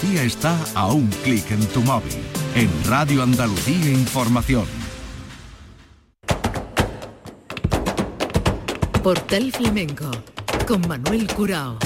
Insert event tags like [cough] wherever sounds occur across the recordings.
Andalucía está a un clic en tu móvil. En Radio Andalucía Información. Portal Flamenco con Manuel Curao.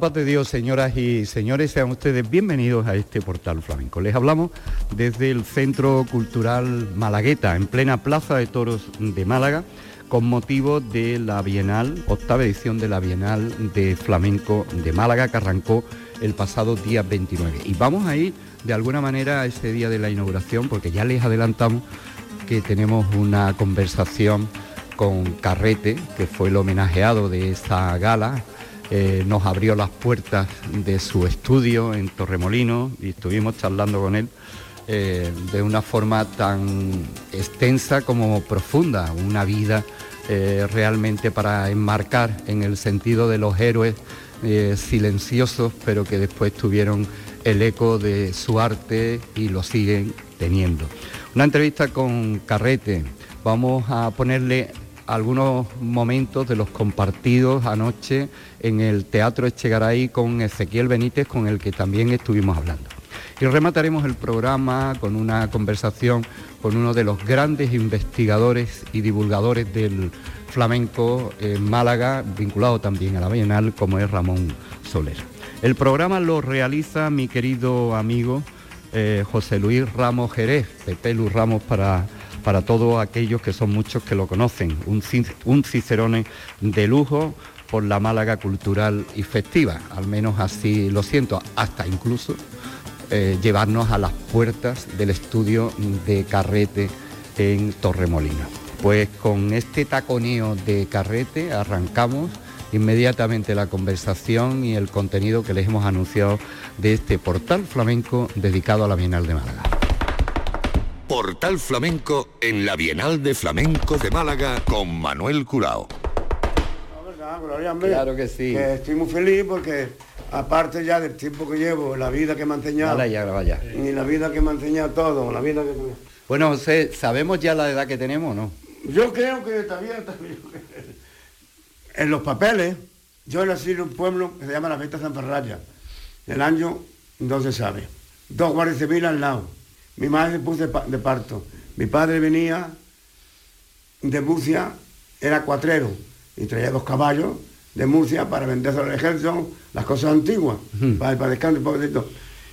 La de Dios, señoras y señores, sean ustedes bienvenidos a este portal flamenco. Les hablamos desde el Centro Cultural Malagueta, en plena Plaza de Toros de Málaga, con motivo de la Bienal, octava edición de la Bienal de Flamenco de Málaga, que arrancó el pasado día 29. Y vamos a ir de alguna manera a ese día de la inauguración, porque ya les adelantamos que tenemos una conversación con Carrete, que fue el homenajeado de esta gala, eh, nos abrió las puertas de su estudio en Torremolino y estuvimos charlando con él eh, de una forma tan extensa como profunda, una vida eh, realmente para enmarcar en el sentido de los héroes silenciosos, pero que después tuvieron el eco de su arte y lo siguen teniendo. Una entrevista con Carrete, vamos a ponerle algunos momentos de los compartidos anoche en el Teatro Echegaray con Ezequiel Benítez, con el que también estuvimos hablando. Y remataremos el programa con una conversación con uno de los grandes investigadores y divulgadores del flamenco en Málaga, vinculado también a la Bienal, como es Ramón Soler. El programa lo realiza mi querido amigo eh, José Luis Ramos Jerez, Pepe Luz Ramos para para todos aquellos que son muchos que lo conocen, un, cicerone de lujo por la Málaga cultural y festiva, al menos así lo siento, hasta incluso eh, llevarnos a las puertas del estudio de Carrete en Torremolino. Pues con este taconeo de Carrete arrancamos inmediatamente la conversación y el contenido que les hemos anunciado de este portal flamenco dedicado a la Bienal de Málaga. Portal Flamenco en la Bienal de Flamenco de Málaga con Manuel Curao. claro que sí. estoy muy feliz porque aparte ya del tiempo que llevo, la vida que me ha enseñado. Vaya. Y la vida que me ha enseñado todo, la vida que... Bueno, José, ¿sabemos ya la edad que tenemos o no? Yo creo que todavía, en los papeles, yo nací en un pueblo que se llama La Venta San Ferraya. El año no se sabe. Dos guardias civiles al lado mi madre puso de parto. Mi padre venía de Murcia, era cuatrero, y traía dos caballos de Murcia para venderse al ejército las cosas antiguas, para, para descanso un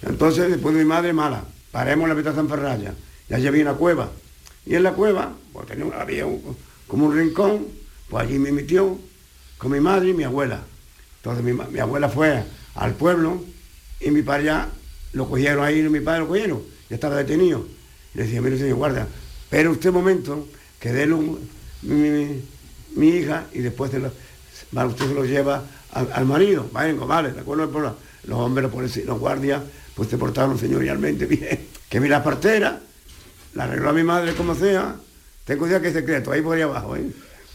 Entonces, después de mi madre mala, paremos la San Ferraya, ya llevé una cueva. Y en la cueva, pues tenía, había como un rincón, pues allí me metió con mi madre y mi abuela. Entonces mi, mi abuela fue al pueblo y mi padre ya lo cogieron ahí, y mi padre lo cogieron estaba detenido. Le decía, mire señor guarda, pero usted momento, que dé mi, hija y después de usted se lo lleva al, marido. Vayan, vale, de acuerdo, los hombres, los, guardias, pues se portaron señorialmente [laughs] bien. Que vi la partera, la arregló a mi madre como sea, tengo ya que es secreto, ahí por ahí abajo, ¿eh?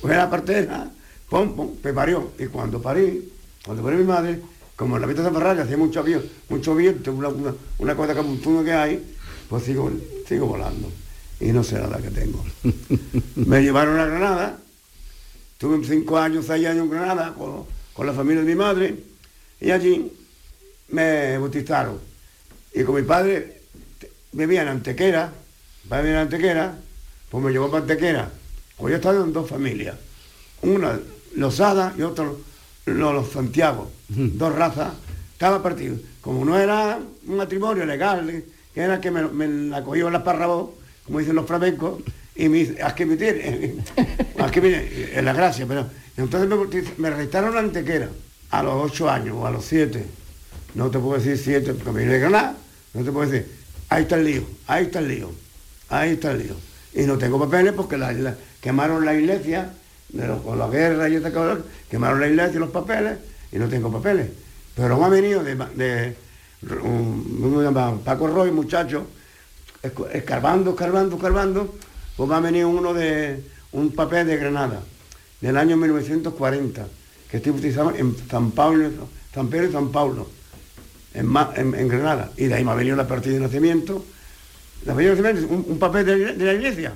Pues la partera, pum, pum, me parió. Y cuando parí, cuando parí mi madre, como en la vista de San hacía mucho mucho viento, una, una, una cosa que hay, pues sigo, sigo volando. Y no sé la edad que tengo. me llevaron a Granada, tuve cinco años, seis años en Granada con, la familia de mi madre, y allí me bautizaron. Y con mi padre vivía en Antequera, padre en Antequera, pues me llevó para Antequera. Pues yo estaba en dos familias, una Losada y otra los Santiago, dos razas, cada partido. Como no era un matrimonio legal, era que me, la cogió la parrabó, como dicen los flamencos, y me dice, haz que me tiene, [laughs] haz que me en la gracia, pero entonces me, me restaron la antequera a los ocho años o a los siete, no te puedo decir siete, porque me viene ganar, no te puedo decir, ahí está el lío, ahí está el lío, ahí está el lío. Y no tengo papeles porque la, quemaron la iglesia, con la guerra y esta cosa, quemaron la iglesia y los papeles, y no tengo papeles. Pero me ha venido de un, Paco Roy, muchacho, escarbando, escarbando, escarbando, pues va a venir uno de un papel de Granada, del año 1940, que estoy utilizando en San Pablo, San Pedro y San Pablo, en, en- en Granada. Y de ahí me ha venido la partida de nacimiento. La partida de nacimiento, un, un papel de, de la iglesia.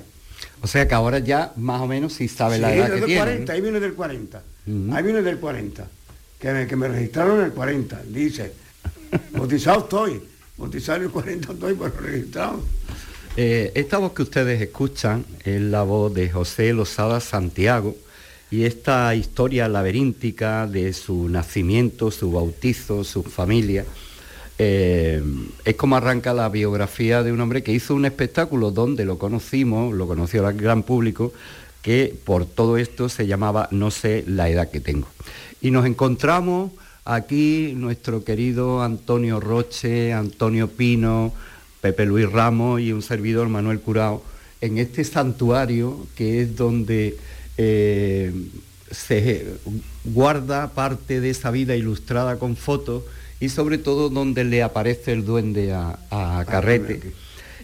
O sea que ahora ya más o menos sí sabe la Sí, edad es que del tiene. 40, ¿no? ahí viene del 40. Ujú. Ahí viene del 40. Que que me registraron en el 40. Dice, bautizado estoy. Bautizado en el 40 estoy, pero registrado. Eh, esta voz que ustedes escuchan es la voz de José Losada Santiago y esta historia laberíntica de su nacimiento, su bautizo, su familia, eh, es como arranca la biografía de un hombre que hizo un espectáculo donde lo conocimos, lo conoció el gran público, que por todo esto se llamaba No sé la edad que tengo. Y nos encontramos aquí nuestro querido Antonio Roche, Antonio Pino, Pepe Luis Ramos y un servidor Manuel Curao en este santuario que es donde eh, se guarda parte de esa vida ilustrada con fotos y sobre todo donde le aparece el duende a, a Carrete.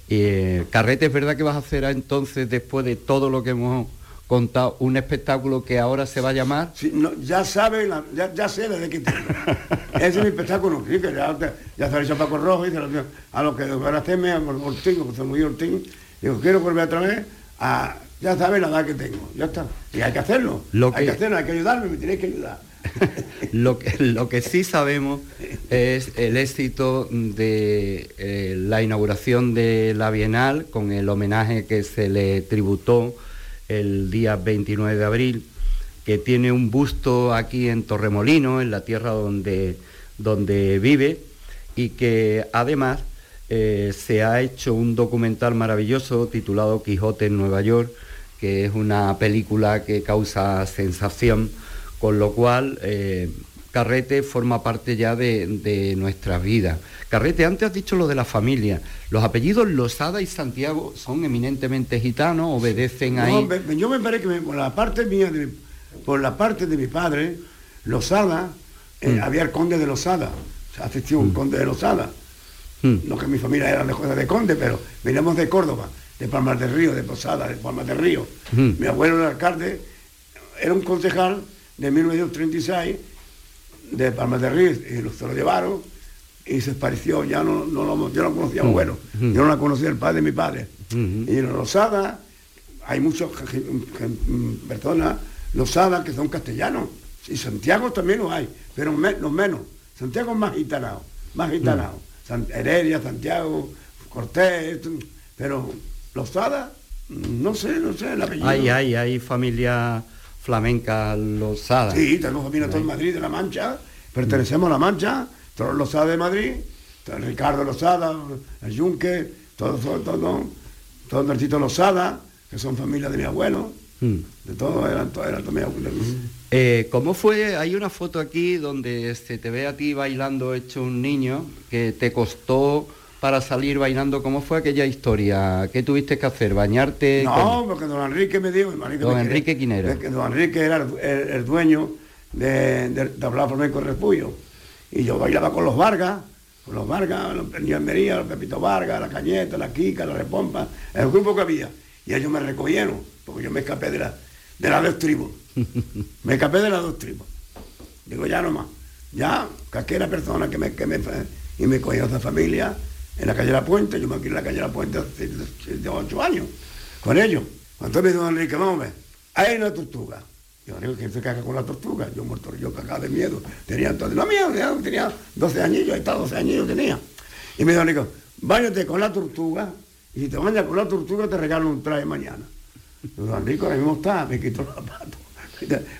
Eh, Carrete, es verdad que vas a hacer entonces, después de todo lo que hemos contado, un espectáculo que ahora se va a llamar Sí, no, ya sabe, la- ya, ya sé desde que tengo. [laughs] Ese es mi espectáculo, sí, que ya, ya se lo Paco Rojo y se lo a lo que van a hacerme, a Ortín, José Luis Ortín, digo, quiero volver otra vez a, ya sabe la edad que tengo, ya está. Y hay que hacerlo, Lo hay que- que hacerlo, hay que ayudarme, me tenéis que ayudar. [laughs] Lo que, lo que sí sabemos es el éxito de eh, la inauguración de la Bienal con el homenaje que se le tributó el día 29 de abril, que tiene un busto aquí en Torremolino, en la tierra donde, donde vive, y que además eh, se ha hecho un documental maravilloso titulado Quijote en Nueva York, que es una película que causa sensación, con lo cual eh, Carrete forma parte ya de, de nuestras vidas. Carrete, antes has dicho lo de la familia. Los apellidos Losada y Santiago son eminentemente gitanos, obedecen ahí. No, me- yo me parece que me- por la parte mía, de- por la parte de mi padre, Losada, eh, Mm. había el conde de Losada, o sea, asistió un conde de Losada. Mm. No que mi familia era de de Conde, pero veníamos de Córdoba, de Palmas del Río, de Posada, de Palmas del Río. Mm. Mi abuelo era alcalde, era un concejal de 1936 de Palmas del Río, y los- se lo llevaron y se pareció, ya no, no lo- yo no conocía mi abuelo, Mm. yo no la conocía el padre de mi padre. Mm. Y en Losada hay muchas personas, Losada, que son castellanos, y Santiago también lo hay, pero me- los menos. Santiago es más gitanado, más gitanado. San- Heredia, Santiago, Cortés, pero Losada, no sé, no sé el apellido. Hay, hay, hay familia flamenca Losada. Sí, tenemos familia todo en Madrid de La Mancha, pertenecemos a La Mancha, todos los de Madrid, Ricardo Losada, el Yunque, todos, todos, todos, todos Losada, que son familia de mi abuelo, Mm. de todos eran, todos eran mi abuelo. Eh, ¿Cómo fue? Hay una foto aquí donde se te ve a ti bailando hecho un niño que te costó para salir bailando. ¿Cómo fue aquella historia? ¿Qué tuviste que hacer? ¿Bañarte? No, porque don Enrique me dijo, Enrique Don me- Enrique, que don Enrique era el, el- el dueño de, de, de hablar flamenco Repullo. Y yo bailaba con los Vargas, con los Vargas, los Peña Mería, los Pepito Vargas, la Cañeta, la Kika, la Repompa, el grupo que había. Y ellos me recogieron, porque yo me escapé de, la, de las dos tribus. [laughs] me escapé de las dos tribus. Digo, ya no más. Ya, cualquiera persona que me, que me y me cogió esa familia en la calle de la Puente, yo me quedé en la calle de la Puente hace siete, ocho años con ellos. Cuando me dijo don Enrique, vamos a hay una tortuga. Yo digo, ¿quién se caga con la tortuga? Yo muerto, yo cagado de miedo. Tenía entonces, no ya tenía 12 añillos, ahí está, 12 añillos tenía. Y me dijo, Enrique, báñate con la tortuga, y si te bañas con la tortuga te regalo un traje mañana. Don Enrique, ahora mismo está, me quitó los zapatos.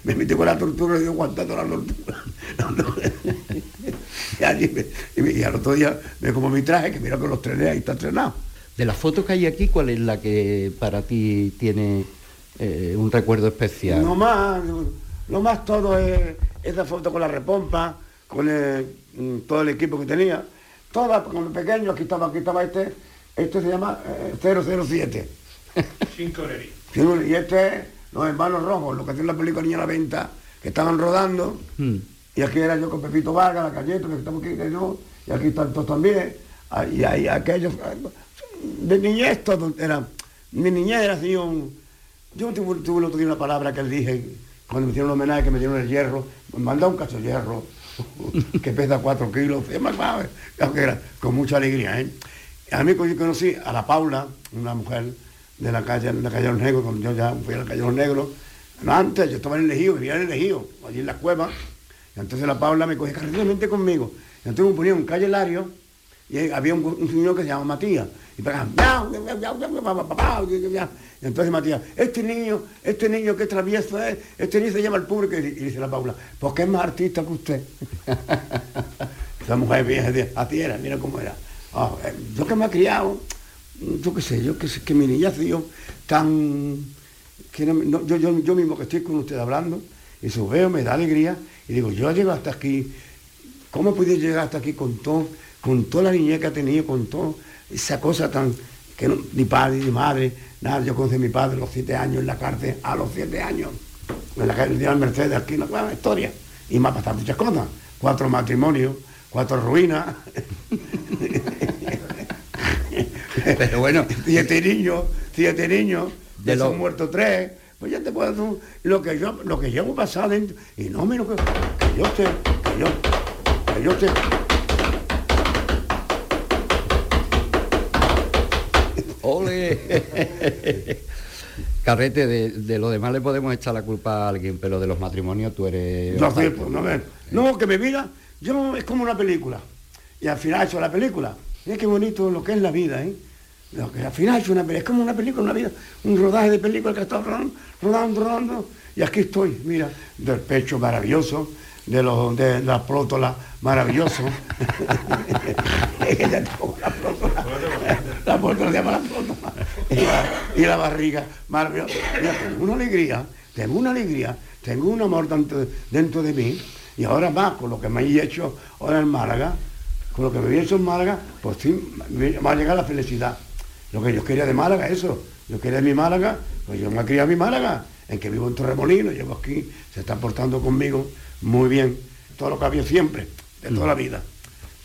Me metí con la tortuga y dio aguantando la tortuga. [laughs] No, no. [laughs] Y, allí me- y me- y al otro día me como mi traje, que mira que los trenes ahí está estrenado. De las fotos que hay aquí, ¿cuál es la que para ti tiene eh, un recuerdo especial? No más, lo más todo es esa foto con la repompa, con el- mm, todo el equipo que tenía. Toda con el pequeño, aquí estaba, aquí estaba este, este se llama eh, 007. Sí, Y este es Los Hermanos Rojos, lo que hacían la película Niña a la Venta, que estaban rodando. Mm. Y aquí era yo con Pepito Vargas, la Cayeta, que estamos aquí, que yo, y aquí están todos también. Ah, Y ahí aquellos, ah, de niñez todos eran, Mi niñez era así un... Yo tuve, tuve el otro día una palabra que él dije, cuando me hicieron un homenaje, que me dieron el hierro, me mandó un cacho de hierro, [laughs] que pesa cuatro kilos, es más grave, era, con mucha alegría. ¿eh? A mí yo conocí a la Paula, una mujer de la calle, de la calle de los Negros, cuando yo ya fui a la calle de los Negros. Pero antes yo estaba en el Ejido, vivía en el Ejido, allí en la cueva. Y entonces la Paula me cogía carretamente conmigo. Y entonces me ponía un calle Lario y había un, un, señor que se llamaba Matías. Y pegaba, y entonces Matías, este niño, este niño que travieso es, este niño se llama al público. Y, dice la Paula, porque es más artista que usted. [laughs] Esa mujer vieja, así era, mira cómo era. Oh, yo que me ha criado yo qué sé, yo que sé que mi niñez sido tan... que no- yo, yo, yo mismo que estoy con usted hablando, y eso veo, me da alegría, y digo, yo he llegado hasta aquí, ¿cómo pude llegar hasta aquí con todo, con toda la niñez que ha tenido, con toda esa cosa tan... que no- ni padre ni madre, nada, yo conocí a mi padre a los siete años en la cárcel, a los siete años, en la calle de la Mercedes, aquí, una buena historia, y me ha pasado muchas cosas, cuatro matrimonios, cuatro ruinas, [laughs] [laughs] Pero bueno, siete niños, siete niños, De de lo- son muertos tres, pues ya te puedo tú, lo que yo, lo que llevo pasado dentro, y no menos que, que yo sé, que yo, que yo sé. ¡Ole! [laughs] Carrete, de, de lo demás le podemos echar la culpa a alguien, pero de los matrimonios tú eres... No, sí, pues, no, me- no, que mi vida, yo es como una película. Y al final he hecho la película. Mira qué bonito lo que es la vida, ¿eh? Lo que al final hecho una es como una película, una vida, un rodaje de película que está rodando, rodando, rodando. Y aquí estoy, mira, del pecho maravilloso, de los de la prótola maravilloso. [laughs] Es la prótola. La prótola se llama la prótola. Y la, y la barriga maravillosa. Mira, tengo una alegría, tengo una alegría, tengo un amor dentro, dentro de mí. Y ahora más, con lo que me he hecho ahora en Málaga, con lo que me he hecho en Málaga, pues sí, me va a llegar la felicidad. Lo que yo quería de Málaga, eso. Yo quería mi Málaga, pues yo me crié a mi Málaga, en que vivo en Torremolino, llevo aquí, se está portando conmigo muy bien, todo lo que había siempre, de toda la vida.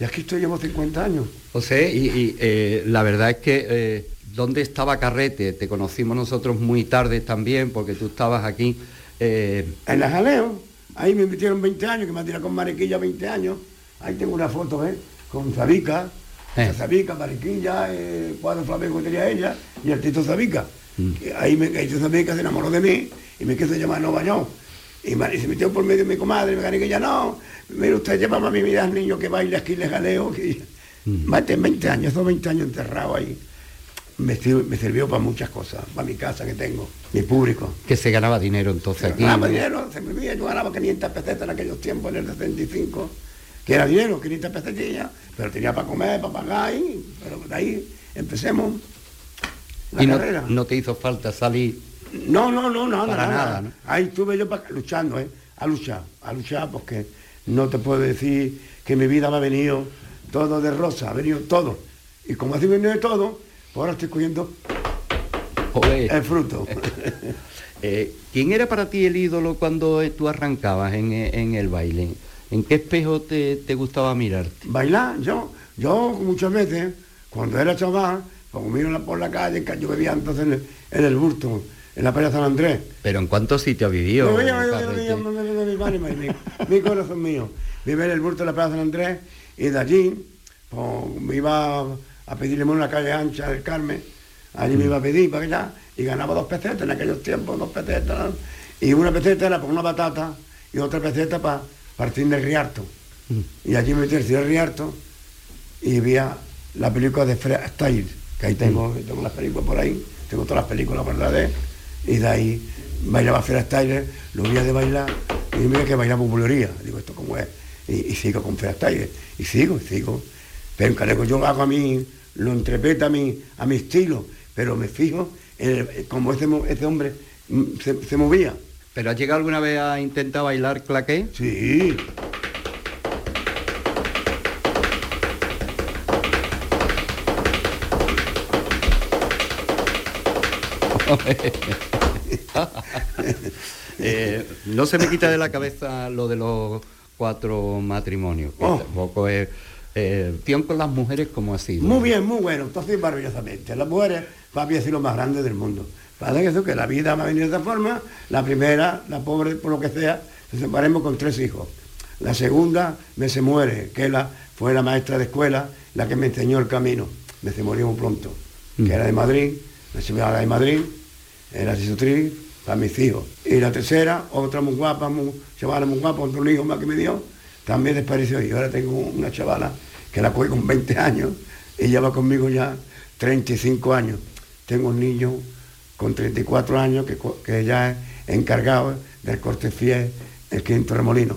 Y aquí estoy, llevo 50 años. José, y, y, eh, la verdad es que eh, ¿dónde estaba Carrete? Te conocimos nosotros muy tarde también, porque tú estabas aquí. eh, En la jaleo, ahí me metieron 20 años, que me han tirado con Mariquilla 20 años. Ahí tengo una foto, ¿eh? Con Zabica, Eh. Zabica, Mariquilla, eh, cuadro flamenco que tenía ella, y el Tito Zabica. Que Ahí me, el Tito Zabica se enamoró de mí y me quiso llamar Nova Bañón. Y, se metió por medio de mi comadre, me que ya no, mire usted, llévame a mi vida al niño que baile aquí, le jaleo. Que... Más de 20 años, esos 20 años enterrado ahí. Me, sir- me sirvió para muchas cosas, para mi casa que tengo, mi público. que se ganaba dinero entonces aquí. Ganaba dinero, se me olvida, yo ganaba 500 pesetas en aquellos tiempos, en el 75, que era dinero, 500 pesetillas, pero tenía para comer, para pagar, y, pero de ahí empecemos la y no, carrera. no te hizo falta salir. No, no, no, no, Para nada, nada, ¿no? Ahí estuve yo luchando, ¿eh? A luchar, a luchar, porque no te puedo decir que mi vida me ha venido todo de rosa, ha venido todo. Y como así venido de todo, pues ahora estoy cogiendo el fruto. [laughs] Eh, ¿Quién era para ti el ídolo cuando tú arrancabas en, en el baile? ¿En qué espejo te, te gustaba mirarte? Bailar, yo, yo muchas veces, cuando era chaval, pues miro la- por la calle, que yo vivía entonces en el, en el Burto, en la playa San Andrés. ¿Pero en cuántos sitios vivió? Mi, mi corazón mío. Vive en el Burto de la playa San Andrés y de allí pues, me iba a pedirle una calle ancha del Carmen, allí me iba a pedir para allá y ganaba dos pesetas en aquellos tiempos, dos pesetas. ¿no? Y una peseta era para una batata y otra peseta para partir del Riarto. Y allí me metí el Riarto y veía la película de Fred Astaire, que ahí tengo, tengo las películas por ahí, tengo todas las películas verdades, y de ahí bailaba Fred Astaire, lo veía de bailar, y mira que bailaba popularía, digo, ¿esto cómo es? Y, y sigo con Fred Astaire, y sigo, y sigo. Pero Caneco yo hago a mí, lo interpreta a mi, a mi estilo, pero me fijo en el- como ese, ese hombre mm, se, se movía. ¿Pero has llegado alguna vez a intentar bailar claqué? Sí, [laughs] Eh, no se me quita de la cabeza lo de los cuatro matrimonios. que Oh. tampoco es... Eh, Tión con las mujeres como así. Muy bien, muy bueno, entonces maravillosamente. Las mujeres papi sido lo más grande del mundo. Pasa que eso, que la vida me ha venido de esta forma, la primera, la pobre, por lo que sea, se separemos con tres hijos. La segunda me se muere, que la, fue la maestra de escuela, la que me enseñó el camino. Me se murió muy pronto, que era de Madrid, la ciudad de Madrid, era asisotriz para mis hijos. Y la tercera, otra muy guapa, muy, chavala muy guapa, otro hijo más que me dio, también desapareció. Y ahora tengo una chavala que la cogí con 20 años y lleva conmigo ya 35 años. Tengo un niño con 34 años que, que ya es encargado del corte fiel el quinto remolino.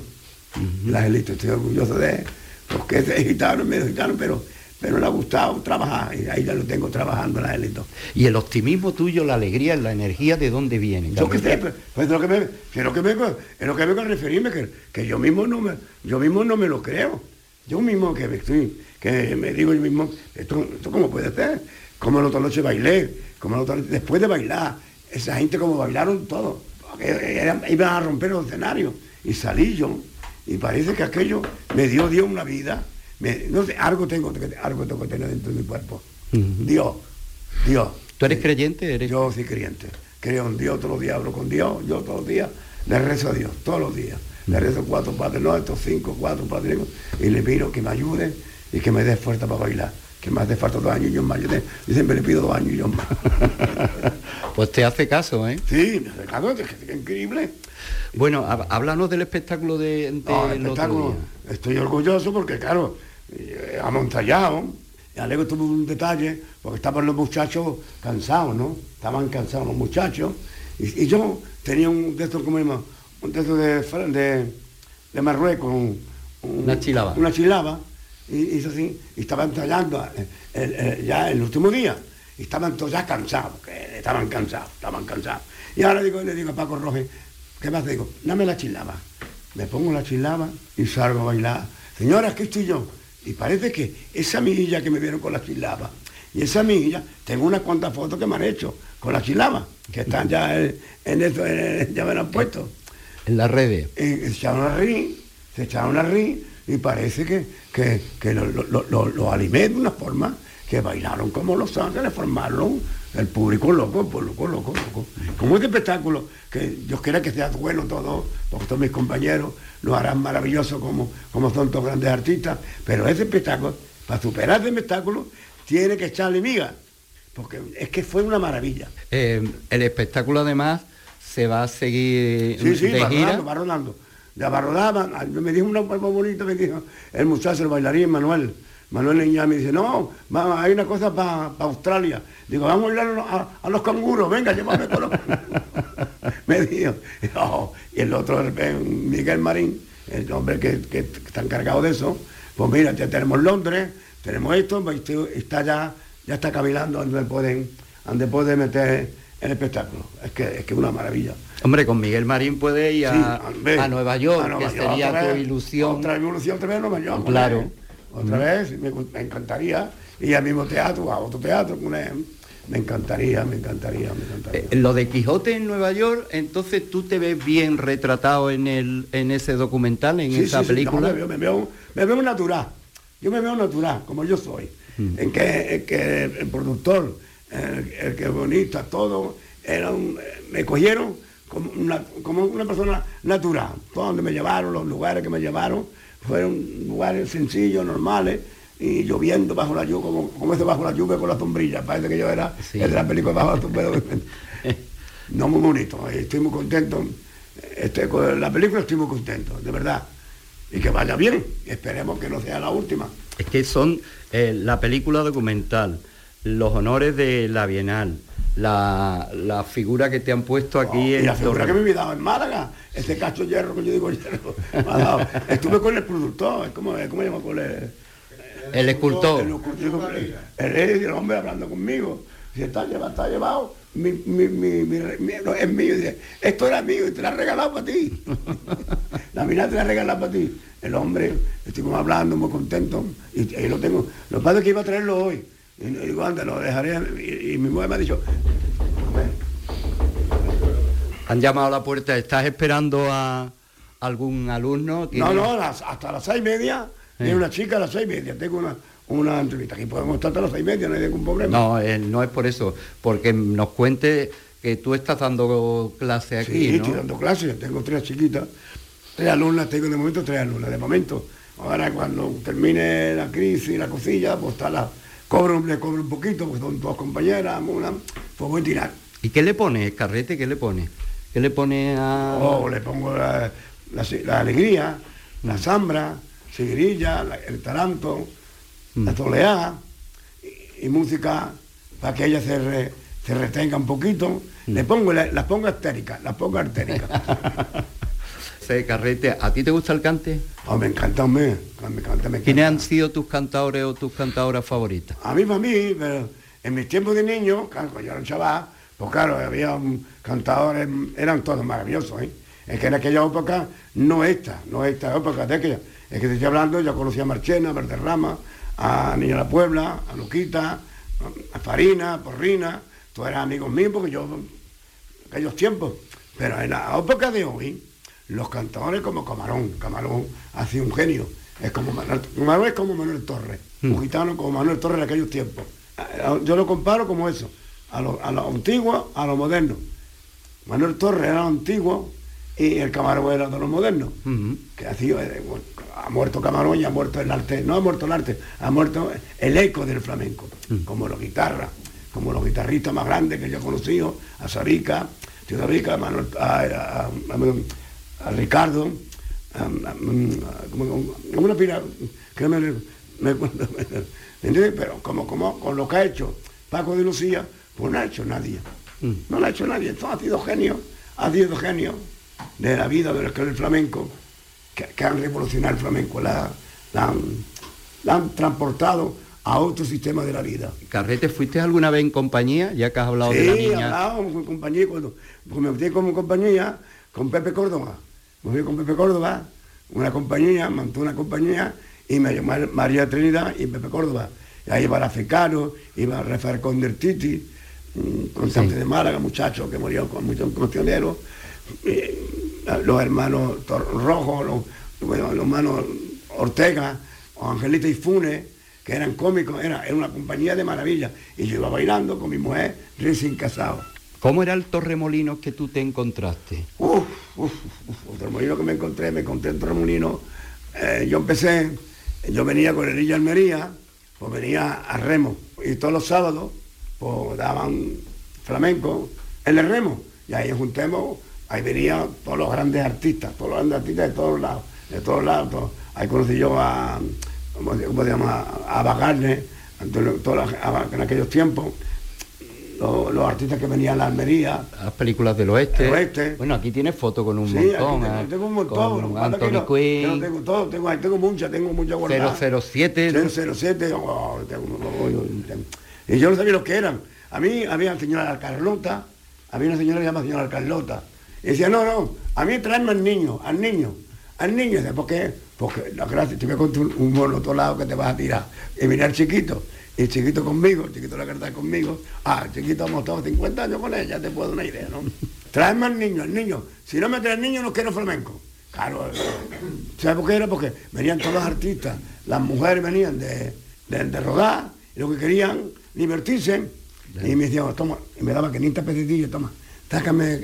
La Angelito, estoy orgulloso de él, porque es gitano, es medio gitano, pero, pero le ha gustado trabajar y ahí ya lo tengo trabajando, la Angelito. Y el optimismo tuyo, la alegría, la energía, ¿de dónde viene? Yo que sé, pues, es lo que me, es lo que vengo, es lo que a referirme, que, que yo mismo no me, yo mismo no me lo creo. Yo mismo que me estoy, que me digo yo mismo, esto, esto cómo puede ser, como la otra noche bailé, como la otra noche- después de bailar, esa gente como bailaron todo, iban a romper los escenarios, y salí yo, y parece que aquello me dio Dios una vida, me- no sé, algo tengo que algo tengo que tener dentro de mi cuerpo. Dios, Dios. ¿Tú eres creyente? ¿Eres... Yo soy creyente. Creo en Dios, todos los días hablo con Dios, yo todos los días le rezo a Dios, todos los días. Le rezo cuatro padres nuestros, cinco, cuatro padres y le pido que me ayude y que me dé fuerza para bailar. Que me hace falta dos años y yo más. Yo, te- yo siempre le pido dos años y yo más. [laughs] Pues te hace caso, ¿eh? Sí, me hace caso, es que es increíble. Bueno, há- háblanos del espectáculo de, No, el espectáculo, estoy orgulloso porque, claro, eh, hemos ensayado. Y alegro tuvo un detalle, porque estaban los muchachos cansados, ¿no? Estaban cansados los muchachos. Y, y yo tenía un ¿cómo se llama? Un estos de, de, de Marruecos. un- un- Una chilaba. Una chilaba. Y, así, y estaban ensayando eh, el- el- ya el último día. Y estaban todos ya cansados, que estaban cansados, estaban cansados. Y ahora digo, le digo a Paco Roje, ¿qué más digo? Dame la chilaba. Me pongo la chilaba y salgo a bailar. Señora, aquí estoy yo. Y parece que esa amiguilla que me vieron con la chilaba, y esa amiguilla, tengo unas cuantas fotos que me han hecho con la chilaba, que están ya en, en eso, en- ya me la han puesto. En las redes. Se echaron a reír, se echaron a reír, y parece que, que, que lo, lo, lo- lo- animé de una forma que bailaron como los ángeles, formaron el público loco, el público loco, loco. Como este espectáculo, que yo quiera que sea bueno todo, porque todos mis compañeros lo harán maravilloso como, como son todos grandes artistas, pero ese espectáculo, para superar ese espectáculo, tiene que echarle miga, porque es que fue una maravilla. Eh, el espectáculo además se va a seguir Sí, sí, de va gira. va. Rodando. Ah, Me dijo una cosa bonita, me dijo el muchacho, el bailarín Manuel. Manuel Niña me dice, no, va- hay una cosa para Australia. Digo, vamos a bailar a, los- canguros, venga, llévame con los [laughs] me dijo, y el otro, el- el Miguel Marín, el hombre que, que está encargado de eso, pues mira, ya tenemos Londres, tenemos esto, está ya, ya está cavilando donde pueden, donde puede meter el espectáculo. Es que es que una maravilla. Hombre, con Miguel Marín puede ir a, Sí, a Nueva York, a Nueva que York, sería otra tu vez, ilusión. Otra ilusión, vez a Nueva York. Claro. Otra vez, me, me encantaría. Y al mismo teatro, a otro teatro con él. Me encantaría, me encantaría, me encantaría. Eh, lo de Quijote en Nueva York, entonces tú te ves bien retratado en el en ese documental, en Sí, esa sí, sí, no, película. me, veo, me, veo, me veo natural. Yo me veo natural, como yo soy. Mm. En que, en que el productor, el, el que bonita, todo, era un- me cogieron como una, como una persona natural. Todo donde me llevaron, los lugares que me llevaron, fueron lugares sencillos, normales, y lloviendo bajo la lluvia, como, como ese bajo la lluvia con la sombrilla. Parece que yo era Sí. el de la película bajo la sombrilla. [laughs] No muy bonito, estoy muy contento. Este, con la película estoy muy contento, de verdad. Y que vaya bien, esperemos que no sea la última. Es que son eh, la película documental, los honores de la Bienal, la, la figura que te han puesto aquí Oh, y en la figura Torre- que me he dado en Málaga, ese cacho hierro que yo digo hierro, me ha dado. Estuve con el productor, ¿cómo, ¿cómo? Con el, el escultor. el, escultor, el, el- el hombre hablando conmigo. Si está llevado, está llevado, mi, mi, mi, mi- no, es mío. Y esto era mío y te lo ha regalado para ti. [laughs] la mina te la ha regalado para ti. El hombre, como hablando, muy contento, y, y lo tengo. Lo que pasa es que iba a traerlo hoy. Y, y digo, anda, lo dejaré. Y, y mi mujer me ha dicho. Han llamado a la puerta, ¿estás esperando a algún alumno? No, ¿Tienes- no, las- hasta las seis y media. Tiene Sí. una chica a las seis y media. Tengo una, una entrevista. Aquí podemos estar hasta las seis y media, no hay ningún problema. No, eh, no es por eso, porque nos cuente que tú estás dando clase aquí, sí, ¿no? estoy dando clases, tengo tres chiquitas, tres alumnas, tengo de momento tres alumnas, de momento. Ahora cuando termine la crisis, la cosilla, pues está la, cobro, le cobro un poquito, pues son dos compañeras, una, pues voy a tirar. ¿Y qué le pone, Carrete? ¿Qué le pone? ¿Qué le pone a...? Oh, le pongo la, la- la alegría, Mm. la zambra, seguirilla, la- el taranto, Mm. la toleá y, y música para que ella se, re- se retenga un poquito. Mm. Le pongo, la- las pongo artéricas, las pongo artéricas. [laughs] Sí, Carrete, ¿a ti te gusta el cante? oh, me encanta, hombre, me encanta, me ¿Quiénes han sido tus cantadores o tus cantadoras favoritas? A mí, para mí, pero en mis tiempos de niño, claro, cuando yo era un chaval, pues claro, había cantadores, eran todos maravillosos, ¿eh? Es que en aquella época, no esta, no esta época de aquella, es que te estoy hablando, yo conocía a Marchena, a Valderrama, a Niña de la Puebla, a Luquita, a Farina, a Porrina, todos eran amigos míos porque yo, aquellos tiempos, pero en la época de hoy, los cantadores como Camarón, Camarón ha sido un genio, es como Manuel, es como Manuel Torres, un gitano como Manuel Torres en aquellos tiempos. Eh, Yo lo comparo como eso, a lo, a lo antiguo, a lo moderno. Manuel Torres era lo antiguo y el Camarón era de los modernos. Ujú. Que ha, sido, eh, bueno, ha muerto Camarón y ha muerto el arte, no ha muerto el arte, ha muerto el eco del flamenco, como los guitarras, como los guitarristas más grandes que yo he conocido, a Sabica, tío Sabica, a, Manuel- a, a- a- a Ricardo, a, como- como una pila que me, me- ¿me [laughs] entiendes? Pero como, como con lo que ha hecho Paco de Lucía, pues no ha hecho nadie. No lo ha hecho nadie. Entonces ha sido genio, ha sido genio de la vida de los que del flamenco, que, que han revolucionado el flamenco, la, la han, la han transportado a otro sistema de la vida. Carrete, ¿fuiste alguna vez en compañía? Ya que has hablado de la Sí, niña. hablábamos con compañía, cuando pues me metí como compañía con Pepe Córdoba. Me fui con Pepe Córdoba, una compañía, montó una compañía y me llamó María Trinidad y Pepe Córdoba. Y ahí iba Rafecano, iba Rafael Condertiti, un cantante Sí. de Málaga, muchacho que murió con muchos cancioneros, eh, los hermanos Tor- Rojo, los, bueno, los hermanos Ortega, Angelita y Funes, que eran cómicos, era, era una compañía de maravilla. Y yo iba bailando con mi mujer recién casado. ¿Cómo era el Torremolinos que tú te encontraste? Uf, uf, uf, otro molino que me encontré, me encontré en Torremolino. Eh, yo empecé, yo venía con el Almería, pues venía a remo. Y todos los sábados, pues daban flamenco en el remo. Y ahí juntemos, ahí venían todos los grandes artistas, todos los grandes artistas de todos lados, de todos lados. Ahí conocí yo a, ¿cómo, se- llama? A Bagarne, en aquellos tiempos, los, los artistas que venían a la Almería, Las películas del oeste. Bueno, aquí tienes fotos con un Sí, montón. aquí tengo, ¿eh? tengo un montón. Con que Anthony no- que no Quinn, tengo todo, tengo, tengo muchas, tengo muchas guardadas. 007. 007, oh, tengo- oh, yo- tengo- y yo no sabía lo que eran. A mí había una señora Carlota, había una señora que se llama señora Carlota. Y decía, no, no, a mí traerme al niño, al niño, al niño. Dice, ¿por qué? Porque la gracia, te voy a contar un, mono otro lado que te vas a tirar. Y al chiquito, el chiquito conmigo, el chiquito la carta conmigo. Ah, el chiquito hemos estado 50 años con ella, te puedo dar una idea, ¿no? Traerme al niño, al niño. Si no me traes niño, no quiero flamenco. Claro, eh, ¿sabes por qué era? Porque venían todos los artistas, las mujeres venían de, de, de rodar, y lo que querían divertirse, y me decían, toma, y me daban 500 pesitillos, toma, sácame.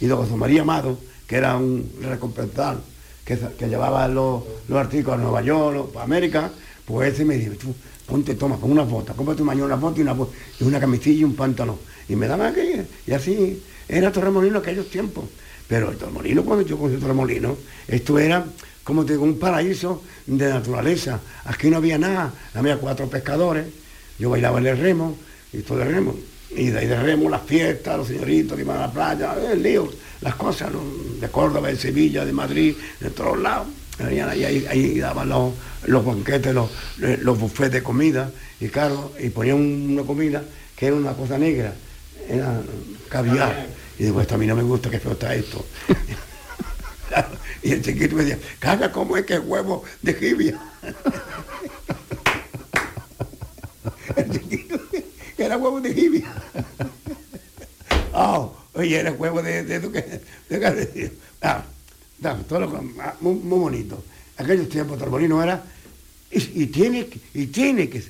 Y don José María Amado, que era un recompensal, que, que llevaba los, los artículos a Nueva York, a América, pues ese me dijo, ponte, toma, con una bota, cómprate mañana una bota y una, bo- y una camisilla y un pantalón. Y me daban aquello, y así era Torremolino aquellos tiempos. Pero el Torremolino, cuando yo conocí Torremolino, esto era, como te digo, un paraíso de naturaleza. Aquí no había nada, había cuatro pescadores, yo bailaba en el remo, y todo el remo. Y de ahí de remo, las fiestas, los señoritos que iban a la playa, el lío, las cosas, de Córdoba, de Sevilla, de Madrid, de todos lados. Venían ahí, ahí, daban los, los banquetes, los, los de comida, y claro, y ponían una comida que era una cosa negra, era caviar. Y digo, esto a mí no me gusta, que feo está esto. Y el chiquito me decía, caga, ¿cómo es que es huevo de jibia? el chiquito, que era huevo de jibia. Oh, oye, era huevo de, de, de, ah, ah, todo lo ah, muy, muy bonito. Aquellos tiempos, Torbolino era Y, tiene, y, tiene que,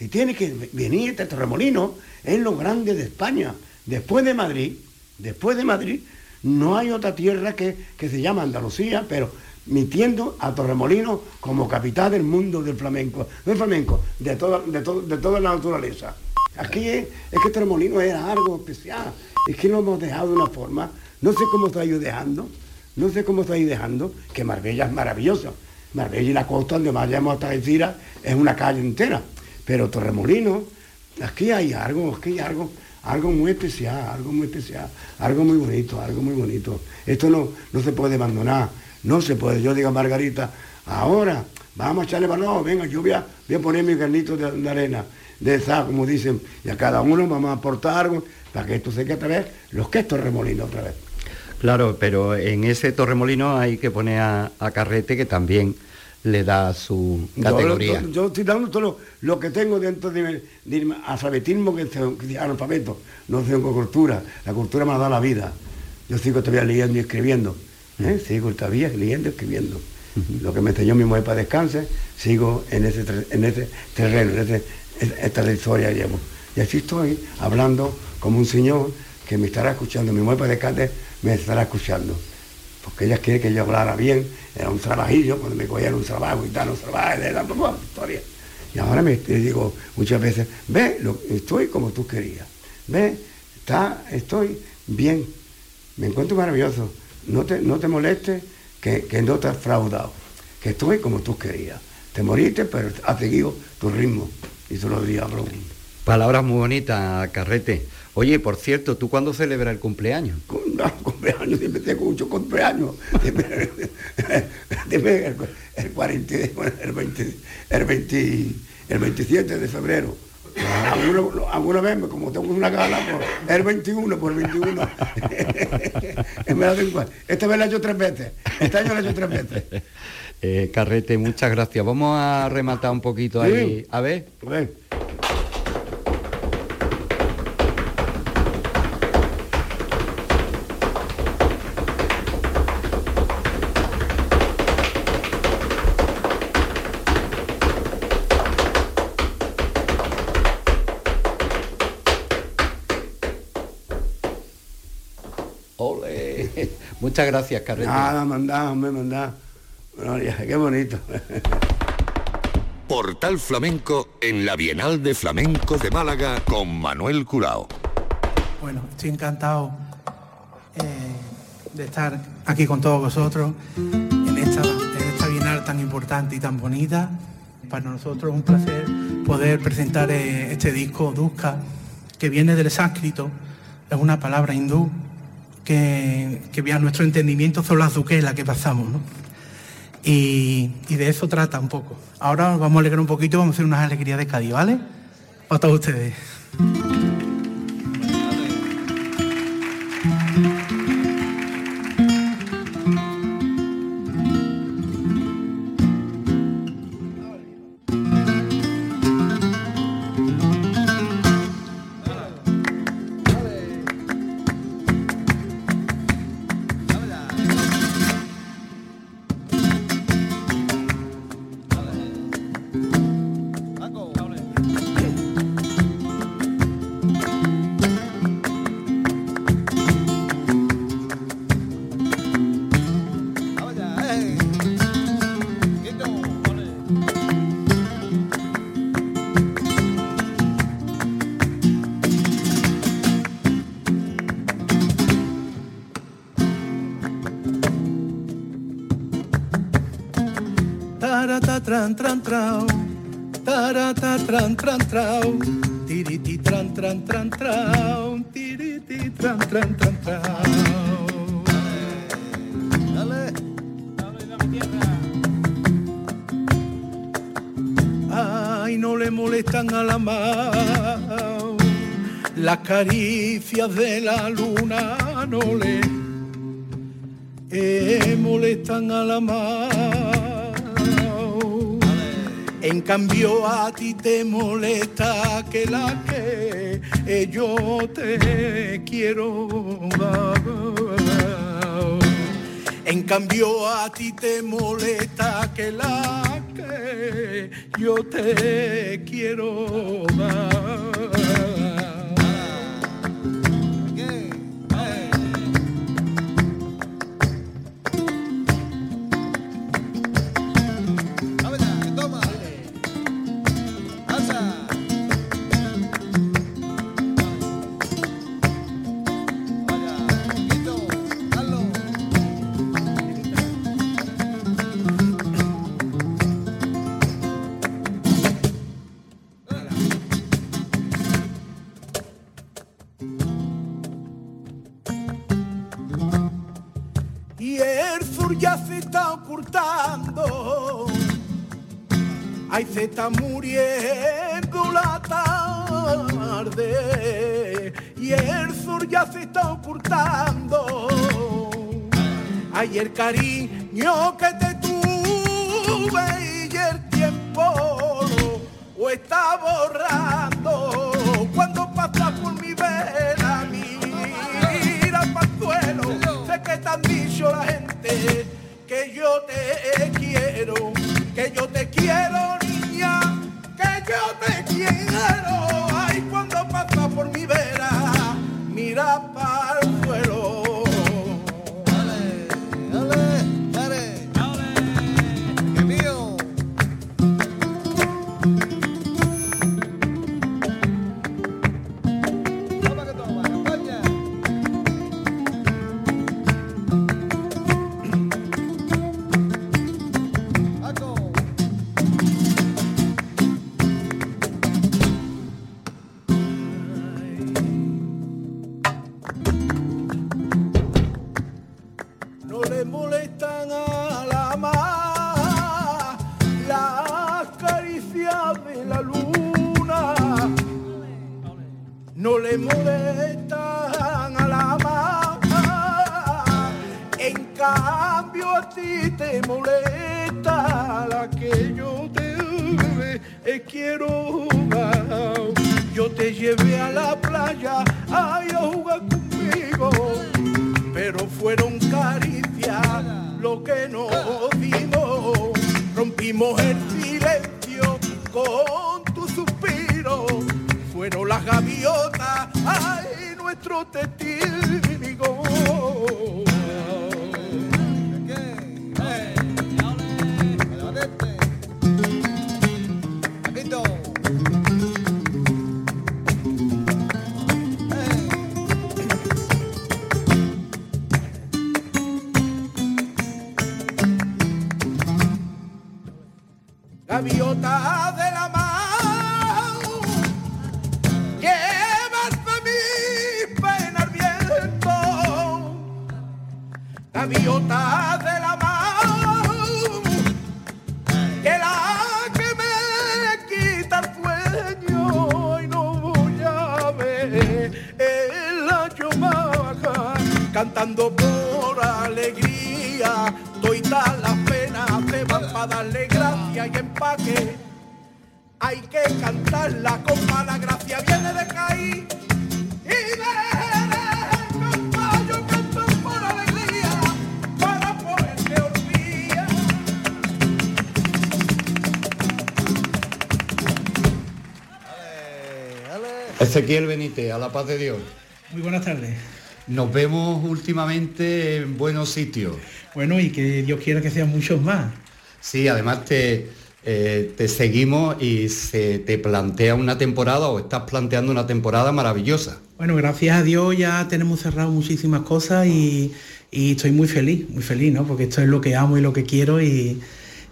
y tiene que venir este Torremolino, es lo grande de España. Después de Madrid, después de Madrid, no hay otra tierra que, que se llama Andalucía, pero mitiendo a Torremolino como capital del mundo del flamenco, del flamenco, de toda, de, de toda la naturaleza. Aquí es, que Torremolino era algo especial, es que lo hemos dejado de una forma, no sé cómo está dejando, no sé cómo estáis dejando, que Marbella es maravillosa. Marbella y la costa donde vayamos hasta Algeciras es una calle entera. Pero Torremolino, aquí hay algo, aquí hay algo, algo muy especial, algo muy especial, algo muy bonito, algo muy bonito. Esto no, no se puede abandonar. No se puede. Yo digo a Margarita, ahora vamos a echarle no, venga, yo voy a, poner mi granito de, arena, de esa, como dicen, y a cada uno vamos a aportar algo para que esto se quede otra vez, los que esto remolino otra vez. Claro, pero en ese torremolino hay que poner a, Carrete que también le da su categoría. Yo, estoy dando todo lo, que tengo dentro de mi, alfabetismo, que es analfabeto, no tengo cultura, la cultura me ha dado la vida. Yo sigo todavía leyendo y escribiendo. ¿eh? sigo todavía leyendo, escribiendo. Lo que me enseñó mi mujer para descanse, sigo en ese, en ese terreno, en esta historia llevo. Y así estoy hablando como un señor que me estará escuchando. Mi mujer para descanse me estará escuchando. Porque ella quiere que yo hablara bien, era un trabajillo, cuando me cogían un trabajo y tal, un trabajo, de la historia. Y ahora me digo muchas veces, ve, estoy como tú querías. Ve, está, estoy bien. Me encuentro maravilloso no te, no te molestes que, no te has fraudado, que estoy como tú querías. Te moriste, pero has seguido tu ritmo. Y se lo diría Palabras muy bonitas, Carrete. Oye, por cierto, ¿tú cuándo celebras el cumpleaños? No, cumpleaños, siempre tengo mucho cumpleaños. el, el, 40, el, 20, el, 20, el 27 de febrero. Alguna, vez, como tengo una gala, por el 21, por el 21. Esta vez la he hecho tres veces. Este año la he hecho tres veces. Eh, Carrete, muchas gracias. Vamos a rematar un poquito ahí. A ver. A ver. Muchas gracias, Carrete. Nada, mandá, me mandá. qué bonito. [laughs] Portal Flamenco en la Bienal de Flamenco de Málaga con Manuel Curao. Bueno, estoy encantado eh, de estar aquí con todos vosotros en esta, en esta Bienal tan importante y tan bonita. Para nosotros es un placer poder presentar eh, este disco Duska, que viene del sánscrito, es una palabra hindú que, que nuestro entendimiento son las duquelas que pasamos, ¿no? Y, y, de eso trata un poco. Ahora vamos a alegrar un poquito, vamos a hacer unas alegrías de Cádiz, ¿vale? Para todos ustedes. No le molestan a la mar las caricias de la luna, no le eh, molestan a la mar en cambio a ti te molesta que la que yo te quiero. En cambio a ti te molesta que la yo te quiero dar. Ay, se está muriendo la tarde y el sur ya se está ocultando. Ay, el cariño que te tuve y el tiempo lo está borrando cuando pasa por mi vela, mira pa'l suelo, sé que te han dicho la gente que yo te quiero, que yo Gaviota de la mar, llévate mi pena al viento. Gaviota de la mar, que la que me quita el sueño y no voy a ver en la chomaca cantando por alegría. Para darle gracia y empaque. Hay que cantarla con mala gracia, viene de caí y de cantar. Yo canto por alegría para poderte olvidar. Ezequiel Benítez, a la paz de Dios. Muy buenas tardes. Nos vemos últimamente en buenos sitios. Bueno, y que Dios quiera que sean muchos más. Sí, además te, eh, te seguimos y se te plantea una temporada o estás planteando una temporada maravillosa. Bueno, gracias a Dios ya tenemos cerrado muchísimas cosas y, y estoy muy feliz, muy feliz, ¿no? Porque esto es lo que amo y lo que quiero y,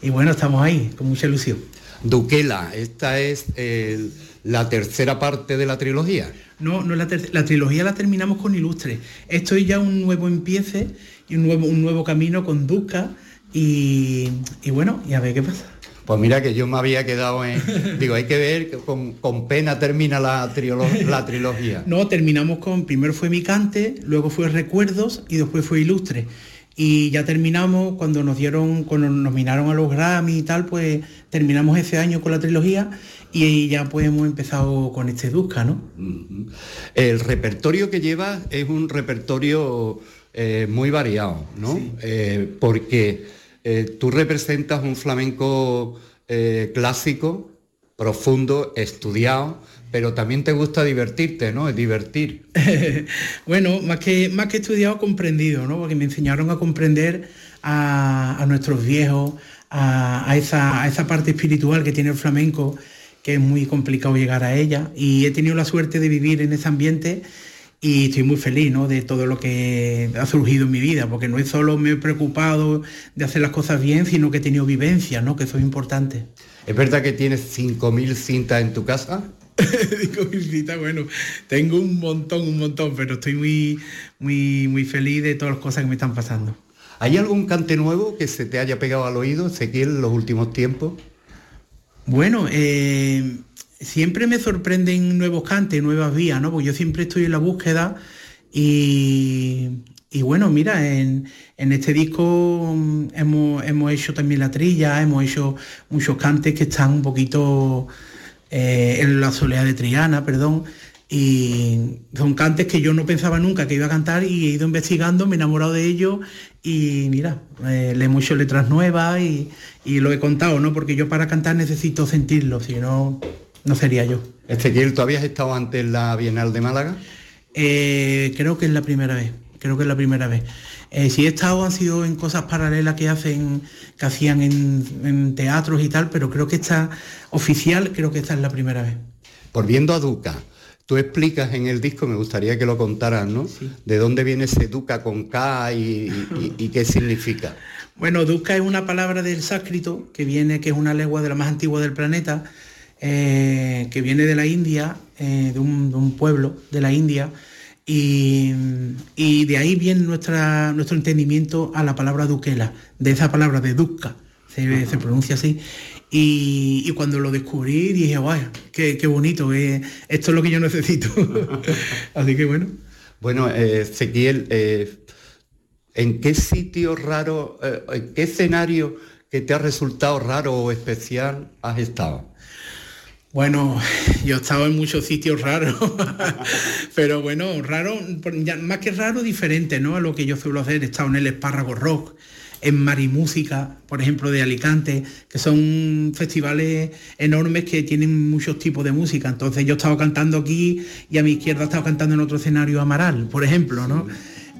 y bueno, estamos ahí, con mucha ilusión. Duquela, esta es eh, la tercera parte de la trilogía. No, no la, ter- la trilogía la terminamos con Ilustre. Esto es ya un nuevo empiece y un nuevo, un nuevo camino con Duca y, y bueno, y a ver qué pasa. Pues mira que yo me había quedado en... [laughs] Digo, hay que ver que con, con pena termina la, triolo- la trilogía. No, terminamos con, primero fue Mi Cante, luego fue Recuerdos y después fue Ilustre. Y ya terminamos, cuando nos dieron, cuando nos nominaron a los Grammy y tal, pues terminamos ese año con la trilogía y ya pues hemos empezado con este Duca, ¿no? El repertorio que llevas es un repertorio eh, muy variado, ¿no? Eh, porque eh, tú representas un flamenco eh, clásico, profundo, estudiado, pero también te gusta divertirte, ¿no? Es divertir. [laughs] bueno, más que, más que estudiado, comprendido, ¿no? Porque me enseñaron a comprender a, nuestros viejos, a, esa, a esa parte espiritual que tiene el flamenco, que es muy complicado llegar a ella. Y he tenido la suerte de vivir en ese ambiente y estoy muy feliz ¿no? de todo lo que ha surgido en mi vida, porque no es solo me he preocupado de hacer las cosas bien, sino que he tenido vivencias, ¿no? que eso es importante. ¿Es verdad que tienes 5.000 cintas en tu casa? [laughs] 5.000 cintas, bueno, tengo un montón, un montón, pero estoy muy, muy, muy feliz de todas las cosas que me están pasando. ¿Hay algún cante nuevo que se te haya pegado al oído, Ezequiel, en los últimos tiempos? Bueno, eh, siempre me sorprenden nuevos cantes, nuevas vías, ¿no? Porque yo siempre estoy en la búsqueda y, bueno, mira, en, este disco mm, hemos, hecho también la trilla, hemos hecho muchos cantes que están un poquito eh, en la soledad de Triana, perdón, y son cantes que yo no pensaba nunca que iba a cantar y he ido investigando, me he enamorado de ellos y mira, eh, le hemos hecho letras nuevas y, y, lo he contado, ¿no? Porque yo para cantar necesito sentirlo, si no no sería yo. Ezequiel, ¿tú habías estado antes en la Bienal de Málaga? Eh, creo que es la primera vez, creo que es la primera vez. Eh, si he estado han sido en cosas paralelas que hacen, que hacían en, teatros y tal, pero creo que esta oficial, creo que esta es la primera vez. Por viendo a Duca, tú explicas en el disco, me gustaría que lo contaras, ¿no? ¿De dónde viene ese Duca con K y, y qué significa? [laughs] Bueno, Duca es una palabra del sánscrito que viene, que es una lengua de la más antigua del planeta eh, que viene de la India, eh, de, un, pueblo de la India, y, de ahí viene nuestra, nuestro entendimiento a la palabra duquela, de esa palabra de duca, se, pronuncia así. Y, cuando lo descubrí dije, guay, qué, bonito, eh, esto es lo que yo necesito. [laughs] así que bueno. Bueno, Ezequiel, ¿en qué sitio raro, en qué escenario que te ha resultado raro o especial has estado? Bueno, [laughs] yo he estado en muchos sitios raros, [laughs] pero bueno, raro, más que raro, diferente, ¿no? A lo que yo suelo hacer. He estado en el Espárrago Rock, en Marimúsica, por ejemplo, de Alicante, que son festivales enormes que tienen muchos tipos de música. Entonces yo he estado cantando aquí y a mi izquierda he estado cantando en otro escenario Amaral, por ejemplo, ¿no?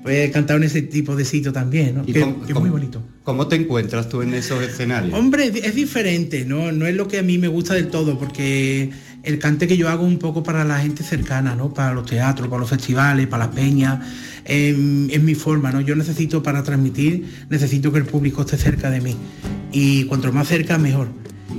Pues he cantado en ese tipo de sitio también, ¿no? que, es muy bonito. ¿Cómo te encuentras tú en esos escenarios? Hombre, es diferente, ¿no? No es lo que a mí me gusta del todo, porque el cante que yo hago un poco para la gente cercana, ¿no? Para los teatros, para los festivales, para las peñas, em, es mi forma, ¿no? Yo necesito para transmitir, necesito que el público esté cerca de mí. Y cuanto más cerca, mejor.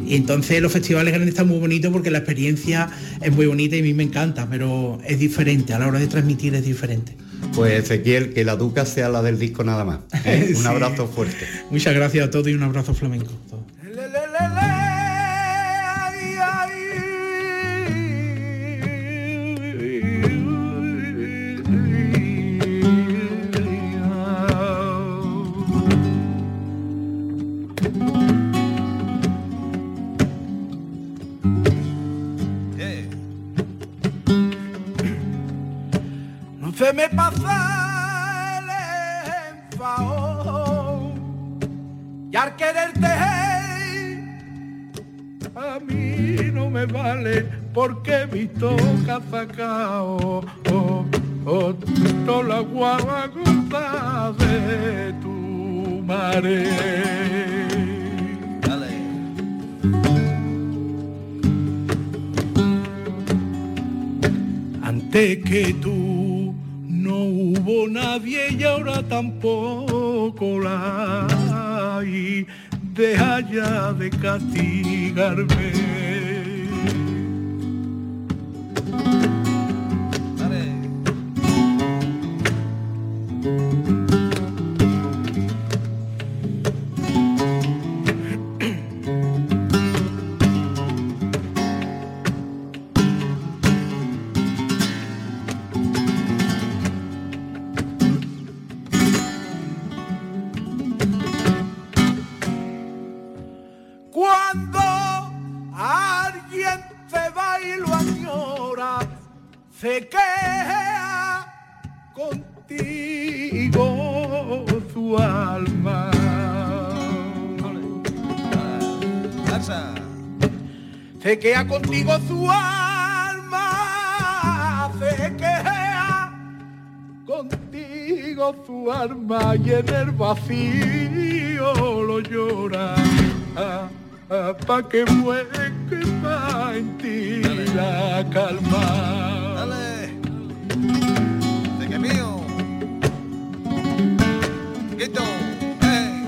Y entonces los festivales grandes están muy bonitos porque la experiencia es muy bonita y a mí me encanta, pero es diferente, a la hora de transmitir es diferente. Pues Ezequiel, que la duca sea la del disco nada más. ¿eh? [laughs] Un abrazo fuerte. Muchas gracias a todos y un abrazo flamenco. Porque mi toca sacado mendigó su alma. Se queda contigo su alma, se queda contigo su alma y en el vacío lo llora. Pa' que vuelva en ti la calma. Eh.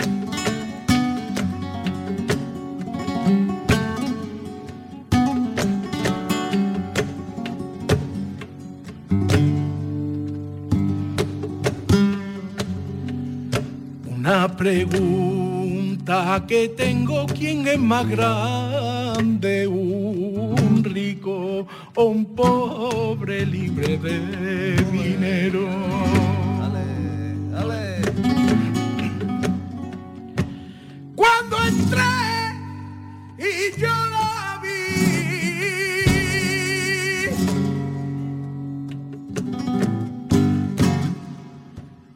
Una pregunta que tengo, ¿quién es más grande? ¿Un rico o un pobre libre de dinero? Cuando entré y yo la vi.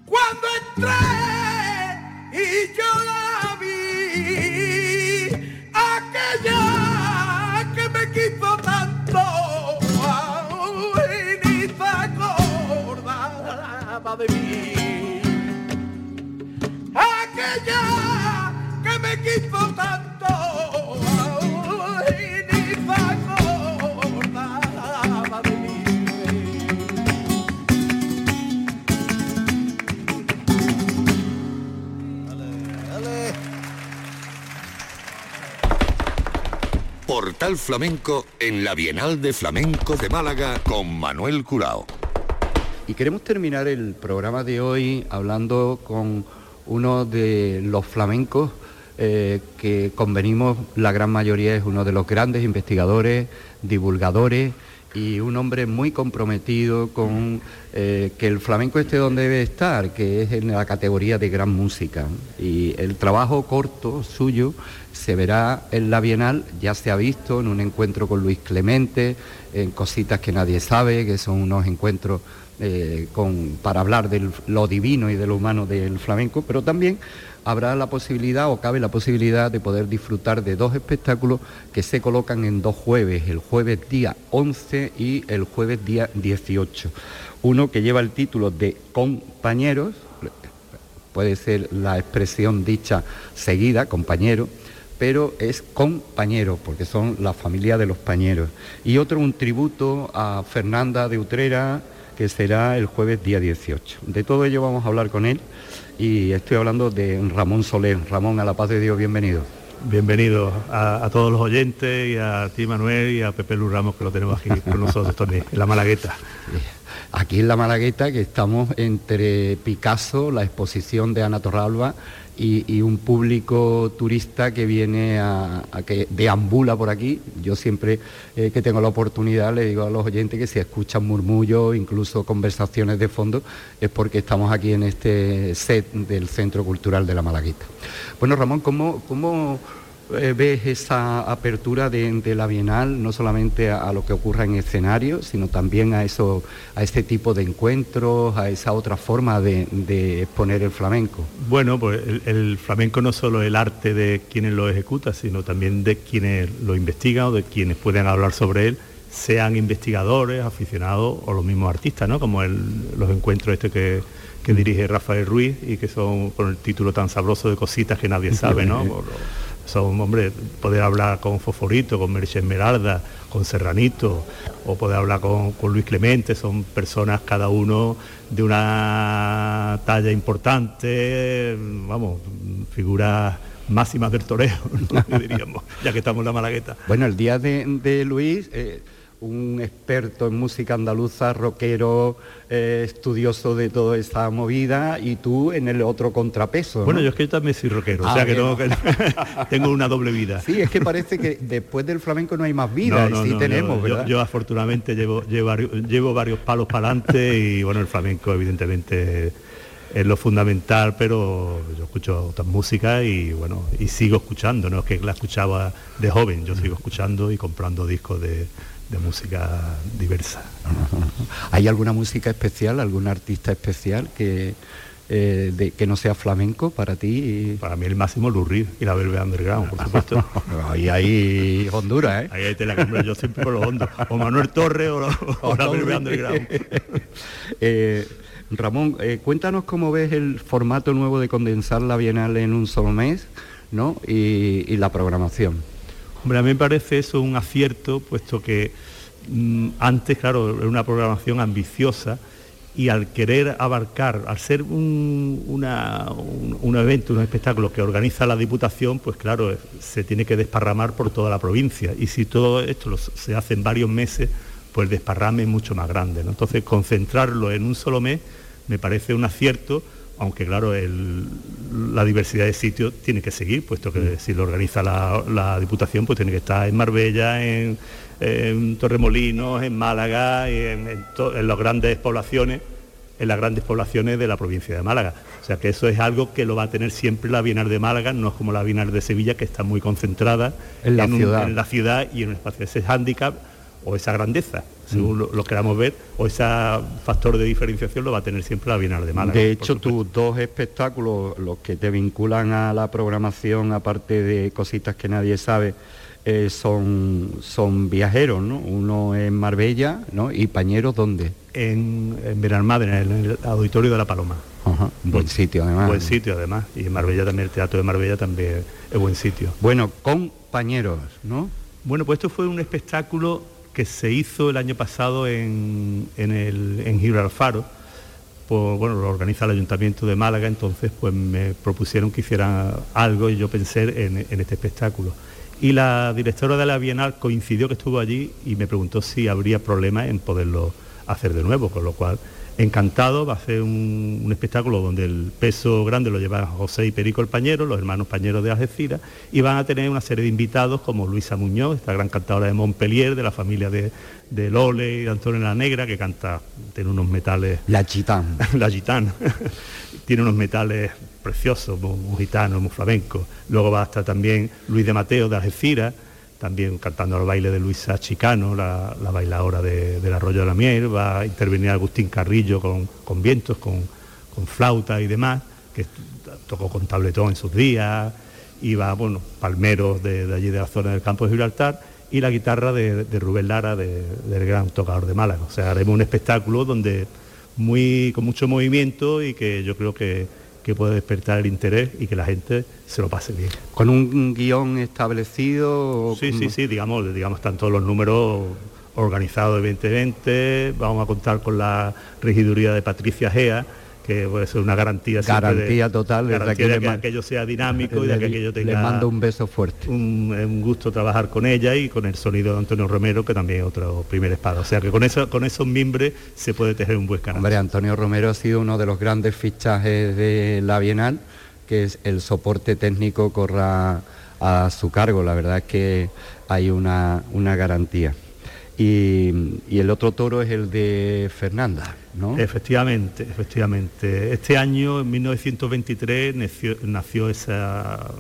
Cuando entré y yo la vi, aquella que me quiso tanto, ay, ni se acordaba de mí Portal Flamenco en la Bienal de Flamenco de Málaga con Manuel Curao. Y queremos terminar el programa de hoy hablando con uno de los flamencos eh, que convenimos, la gran mayoría es uno de los grandes investigadores, divulgadores y un hombre muy comprometido con eh, que el flamenco esté donde debe estar, que es en la categoría de gran música. Y el trabajo corto suyo se verá en la Bienal, ya se ha visto en un encuentro con Luis Clemente, en cositas que nadie sabe, que son unos encuentros eh, con, para hablar de lo divino y de lo humano del flamenco, pero también habrá la posibilidad o cabe la posibilidad de poder disfrutar de dos espectáculos que se colocan en dos jueves, el jueves día 11 y el jueves día 18. Uno que lleva el título de Compañeros, puede ser la expresión dicha seguida, compañero, pero es compañero, porque son la familia de los pañeros. Y otro un tributo a Fernanda de Utrera, que será el jueves día 18. De todo ello vamos a hablar con él y estoy hablando de Ramón Soler. Ramón, a la paz de Dios, bienvenido. Bienvenido a, a todos los oyentes y a ti Manuel y a Pepe Lu Ramos que lo tenemos aquí con nosotros en la Malagueta. [laughs] Aquí en la Malagueta, que estamos entre Picasso, la exposición de Ana Torralba y, un público turista que viene a, que deambula por aquí. Yo siempre eh, que tengo la oportunidad le digo a los oyentes que si escuchan murmullos, incluso conversaciones de fondo, es porque estamos aquí en este set del Centro Cultural de la Malagueta. Bueno, Ramón, ¿cómo, cómo eh, ves esa apertura de, de la Bienal, no solamente a, a lo que ocurra en escenario, sino también a, eso, a este tipo de encuentros, a esa otra forma de, de exponer el flamenco? Bueno, pues el, el flamenco no solo es el arte de quienes lo ejecutan, sino también de quienes lo investigan o de quienes pueden hablar sobre él, sean investigadores, aficionados o los mismos artistas, ¿no? Como el- los encuentros este que, que dirige Rafael Ruiz y que son con el título tan sabroso de cositas que nadie sabe, ¿no? [laughs] Son, hombre, poder hablar con Foforito, con Merche Esmeralda, con Serranito, o poder hablar con, Luis Clemente, son personas cada uno de una talla importante, vamos, figuras máximas del toreo, [laughs] diríamos, ya que estamos en la Malagueta. Bueno, el día de, de Luis, eh, un experto en música andaluza, rockero, eh, estudioso de toda esta movida, y tú en el otro contrapeso. ¿no? Bueno, yo es que yo también soy rockero, Ah, o sea que, no, que [laughs] tengo una doble vida. Sí, es que parece que después del flamenco no hay más vida, No, y sí tenemos, yo, ¿verdad? yo afortunadamente llevo, llevo, llevo varios palos para adelante y bueno, el flamenco evidentemente es lo fundamental, pero yo escucho otras músicas y bueno, y sigo escuchando, no es que la escuchaba de joven, yo sigo escuchando y comprando discos de, de música diversa. [laughs] ¿Hay alguna música especial, algún artista especial que eh, de que no sea flamenco para ti? Para mí el máximo Lurri y la Velvet Underground, por supuesto. [laughs] ahí hay Honduras, ¿eh? Ahí hay tela que yo siempre con los hondos. O Manuel Torres o, la, o la Velvet Underground. [laughs] Eh, Ramón, eh, cuéntanos cómo ves el formato nuevo de condensar la Bienal en un solo mes, ¿no? Y, y la programación. Hombre, a mí me parece eso un acierto, puesto que mm, antes, claro, era una programación ambiciosa y al querer abarcar, al ser un, un- un evento, un espectáculo que organiza la Diputación, pues claro, eh, se tiene que desparramar por toda la provincia. Y si todo esto se hace en varios meses, pues el desparrame es mucho más grande. ¿no? Entonces, concentrarlo en un solo mes me parece un acierto, aunque claro, el- la diversidad de sitios tiene que seguir, puesto que si lo organiza la, la Diputación, pues tiene que estar en Marbella, en, en Torremolinos, en Málaga, en, en to- en las grandes poblaciones, en las grandes poblaciones de la provincia de Málaga. O sea que eso es algo que lo va a tener siempre la Bienal de Málaga, no es como la Bienal de Sevilla, que está muy concentrada En la un- ciudad. en la ciudad y en un espacio. Ese hándicap o esa grandeza, según lo, lo queramos ver, o ese factor de diferenciación lo va a tener siempre la Bienal de Málaga. De hecho, tus dos espectáculos, los que te vinculan a la programación, aparte de cositas que nadie sabe, eh, son, son viajeros, ¿no? Uno en Marbella, ¿no? Y Pañeros, ¿dónde? en, en Benalmádena, en el auditorio de La Paloma. Ajá, buen sitio además. Buen sitio además. Y en Marbella también, el Teatro de Marbella también es buen sitio. Bueno, compañeros, ¿no? Bueno, pues esto fue un espectáculo que se hizo el año pasado en, en, el, en. Por, bueno, lo organiza el Ayuntamiento de Málaga, entonces pues me propusieron que hiciera algo y yo pensé en, en este espectáculo. Y la directora de la Bienal coincidió que estuvo allí y me preguntó si habría problema en poderlo hacer de nuevo, con lo cual encantado, va a ser un, un espectáculo donde el peso grande lo llevan José y Perico el Pañero, los hermanos Pañeros de Algeciras, y van a tener una serie de invitados como Luisa Muñoz, esta gran cantadora de Montpellier, de la familia de, de Lole y de Antonio La Negra, que canta, tiene unos metales La Chitán. [laughs] la gitana. [laughs] Tiene unos metales preciosos, muy, muy gitanos, muy flamencos. Luego va a estar también Luis de Mateo de Algeciras, también cantando el baile de Luisa Chicano, la, la bailadora de- del Arroyo de la Miel. Va a intervenir Agustín Carrillo con, con vientos, con, con flauta y demás, que tocó con tabletón en sus días. Y va, bueno, palmeros de, allí de la zona del campo de Gibraltar y la guitarra de, de Rubén Lara, de- del gran tocador de Málaga. O sea, haremos un espectáculo donde muy, con mucho movimiento y que yo creo que, que puede despertar el interés y que la gente se lo pase bien. ¿Con un guion establecido? Sí, sí, sí, digamos, digamos, están todos los números organizados evidentemente, vamos a contar con la regiduría de Patricia Gea, que puede ser una garantía de- Garantía total, garantía de que man- aquello sea dinámico y de que aquello tenga Le mando un beso fuerte. un, es un gusto trabajar con ella y con el sonido de Antonio Romero, que también es otro primer espada. O sea que con eso, con esos mimbres se puede tejer un buen canal. Hombre, Antonio Romero ha sido uno de los grandes fichajes de la Bienal, que es el soporte técnico corra a su cargo. La verdad es que hay una, una garantía. Y, el otro toro es el de Fernanda, ¿no? Efectivamente, efectivamente. Este año, en 1923, nació, esa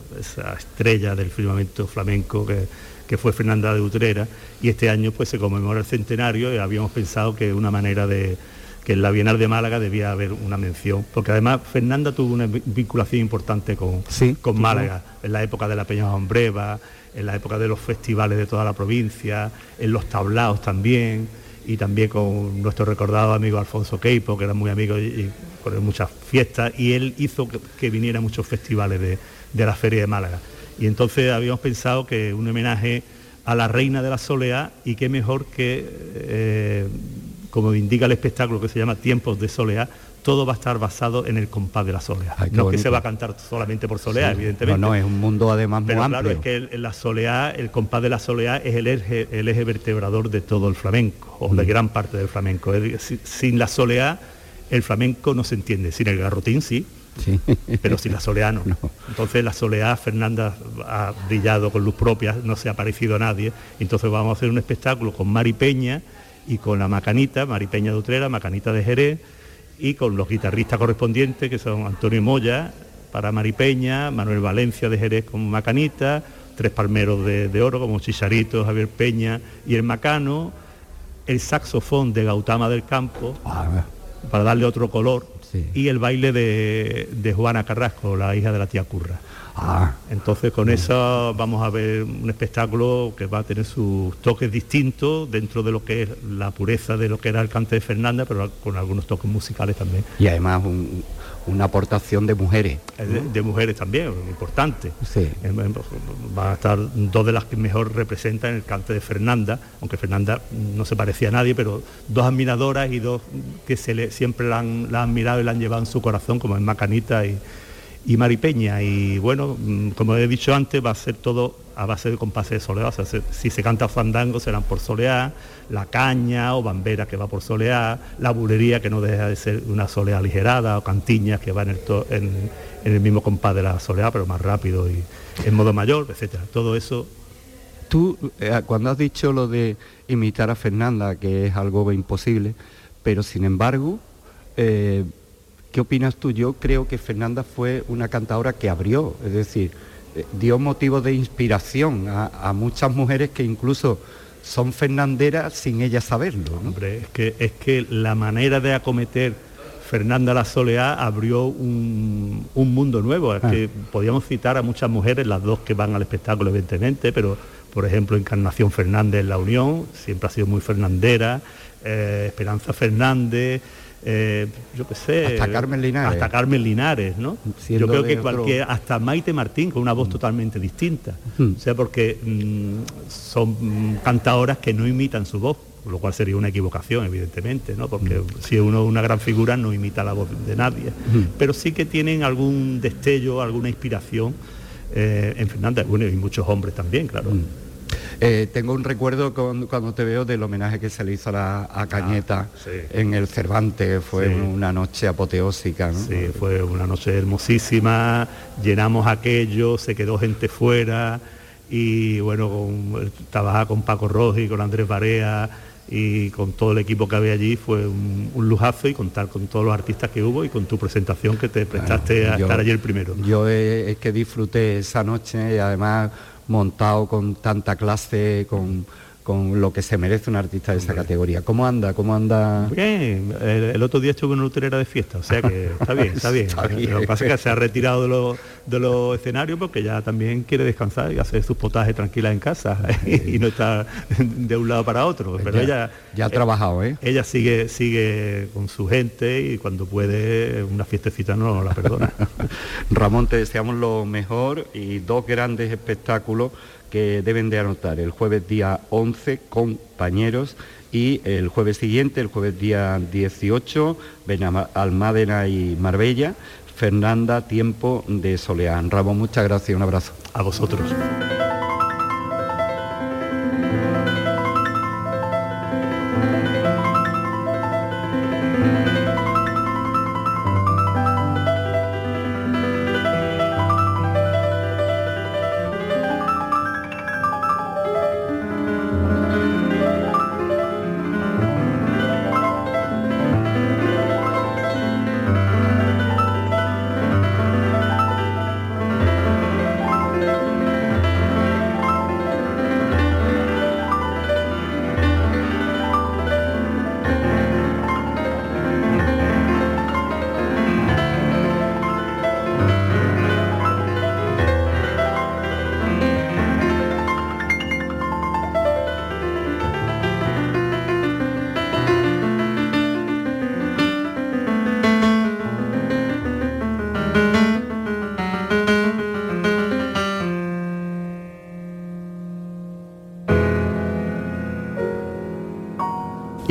estrella del firmamento flamenco que, que fue Fernanda de Utrera y este año pues se conmemora el centenario y habíamos pensado que una manera de que en la Bienal de Málaga debía haber una mención, porque además Fernanda tuvo una vi- vinculación importante con, Sí, con. Málaga, en la época de la Peña Hombreva, en la época de los festivales de toda la provincia, en los tablaos también, y también con nuestro recordado amigo Alfonso Queipo, que era muy amigo y, y con él muchas fiestas, y él hizo que, que viniera a muchos festivales de, de la Feria de Málaga. Y entonces habíamos pensado que un homenaje a la reina de la soleá, y qué mejor que, eh, como indica el espectáculo que se llama Tiempos de Soleá, todo va a estar basado en el compás de la soleá. Ay, no es que bonito. se va a cantar solamente por soleá, Sí. evidentemente. No, no, es un mundo además muy Pero amplio. claro, es que el, la soleá, el compás de la soleá es el eje, el eje vertebrador de todo el flamenco, o Mm. de gran parte del flamenco. Si- sin la soleá, el flamenco no se entiende. Sin el garrotín sí, Sí. pero sin la soleá no. [laughs] No. Entonces la soleá, Fernanda ha brillado con luz propia, no se ha parecido a nadie. Entonces vamos a hacer un espectáculo con Mari Peña y con la Macanita, Mari Peña de Utrera, Macanita de Jerez, y con los guitarristas correspondientes, que son Antonio Moya para Mari Peña, Manuel Valencia de Jerez con Macanita, tres palmeros de, de oro como Chicharito, Javier Peña y el Macano, el saxofón de Gautama del Campo, Ah, para darle otro color, y el baile de, de Juana Carrasco, la hija de la tía Curra. Ah, Entonces con eso vamos a ver un espectáculo que va a tener sus toques distintos dentro de lo que es la pureza de lo que era el cante de Fernanda, pero con algunos toques musicales también. y además un- una aportación de mujeres. Eh, De, de mujeres también, importante. Sí. Van a estar dos de las que mejor representan el cante de Fernanda, aunque Fernanda no se parecía a nadie, pero dos admiradoras y dos que se le, siempre la han, la han mirado y la han llevado en su corazón, como es Macanita y, y Maripeña. Y bueno, mm, como he dicho antes, va a ser todo a base de compases de soleá. O sea, se- si se canta fandango serán por soleá, la caña o bambera que va por soleá, la bulería que no deja de ser una soleá aligerada, o cantiñas que va en el, en el mismo compás de la soleá, pero más rápido y en modo mayor, etcétera. Todo eso Tú, eh, cuando has dicho lo de imitar a Fernanda, que es algo imposible, pero sin embargo, eh, ¿qué opinas tú? Yo creo que Fernanda fue una cantadora que abrió, es decir, eh, dio motivo de inspiración a, a muchas mujeres que incluso son fernanderas sin ellas saberlo. ¿no? Hombre, es que, es que la manera de acometer Fernanda la Soleá abrió un, un mundo nuevo. Es Ah. que podíamos citar a muchas mujeres, las dos que van al espectáculo, evidentemente, pero por ejemplo Encarnación Fernández en La Unión, siempre ha sido muy fernandera, eh, Esperanza Fernández, eh, yo qué sé. Hasta Carmen Linares. Hasta Carmen Linares, ¿no? Siendo yo creo que otro- cualquier, hasta Maite Martín, con una voz totalmente distinta. Mm. O sea, porque mm, son mm, cantadoras que no imitan su voz, lo cual sería una equivocación, evidentemente, ¿no? Porque Mm. si uno es una gran figura no imita la voz de nadie. Pero sí que tienen algún destello, alguna inspiración eh, en Fernanda, bueno, y muchos hombres también, claro. Eh, tengo un recuerdo con- cuando te veo del homenaje que se le hizo a, la- a Cañeta Ah, sí. en el Cervantes, fue Sí. una noche apoteósica. ¿no? Sí, fue una noche hermosísima, llenamos aquello, se quedó gente fuera y bueno, con, trabajaba con Paco Roji, con Andrés Barea y con todo el equipo que había allí fue un, un lujazo y contar con todos los artistas que hubo y con tu presentación que te prestaste a Yo- estar allí el primero. Yo eh, es que disfruté esa noche y además montado con tanta clase, con, con lo que se merece un artista de esa categoría. ¿Cómo anda? ¿Cómo anda? Bien, el, el otro día estuve en una hotelera de fiesta, o sea que [laughs] está bien, está bien. Está bien. Lo que pasa es que se ha retirado de los, de los escenarios porque ya también quiere descansar y hacer sus potajes tranquilas en casa [laughs] y no está de un lado para otro. Pero ya, ella ya ha trabajado, ¿eh? ella sigue sigue con su gente y cuando puede una fiestecita no la perdona. [laughs] Ramón, te deseamos lo mejor y dos grandes espectáculos que deben de anotar. El jueves día 11, compañeros, y el jueves siguiente, el jueves día 18, Almádena y Marbella, Fernanda, Tiempo de Soleán. Ramón, muchas gracias, un abrazo. A vosotros.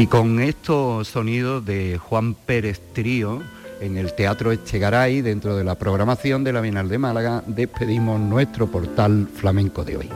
Y con estos sonidos de Juan Pérez Trío en el Teatro Echegaray, dentro de la programación de la Bienal de Málaga, despedimos nuestro portal flamenco de hoy.